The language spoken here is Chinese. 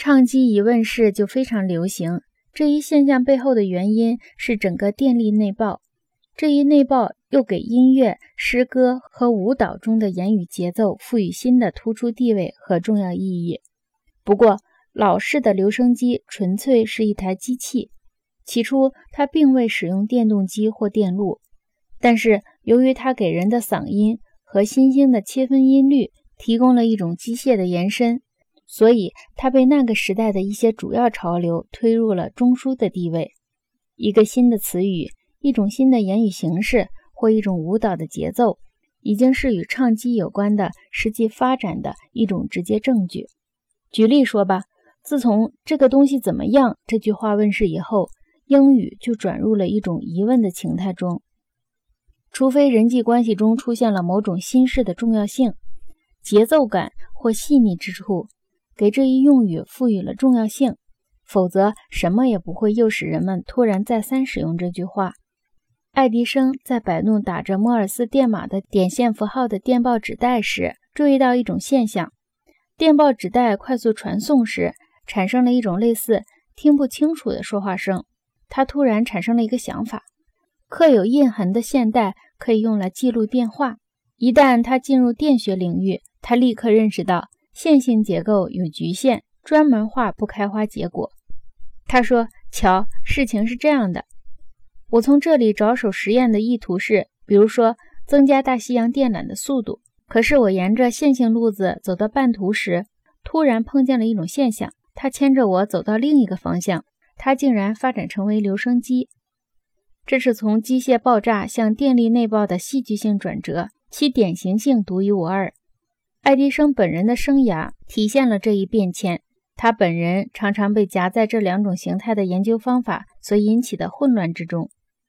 唱机一问世就非常流行。这一现象背后的原因是整个电力内爆。这一内爆又给音乐、诗歌和舞蹈中的言语节奏赋予新的突出地位和重要意义。不过，老式的留声机纯粹是一台机器，起初它并未使用电动机或电路，但是由于它给人的嗓音和新兴的切分音律提供了一种机械的延伸，所以它被那个时代的一些主要潮流推入了中枢的地位。一个新的词语。一种新的言语形式或一种舞蹈的节奏，已经是与唱机有关的实际发展的一种直接证据。举例说吧，自从“这个东西怎么样”这句话问世以后，英语就转入了一种疑问的情态中。除非人际关系中出现了某种新式的重要性、节奏感或细腻之处，给这一用语赋予了重要性，否则什么也不会诱使人们突然再三使用这句话。爱迪生在摆弄打着莫尔斯电码的点线符号的电报纸带时，注意到一种现象：电报纸带快速传送时，产生了一种类似听不清楚的说话声。他突然产生了一个想法：刻有印痕的线带可以用来记录电话。一旦他进入电学领域，他立刻认识到线性结构有局限，专门化不开花结果。他说：“瞧，事情是这样的。”我从这里着手实验的意图是，比如说增加大西洋电缆的速度。可是我沿着线性路子走到半途时，突然碰见了一种现象，它牵着我走到另一个方向，它竟然发展成为留声机。这是从机械爆炸向电力内爆的戏剧性转折，其典型性独一无二。爱迪生本人的生涯体现了这一变迁，他本人常常被夹在这两种形态的研究方法所引起的混乱之中。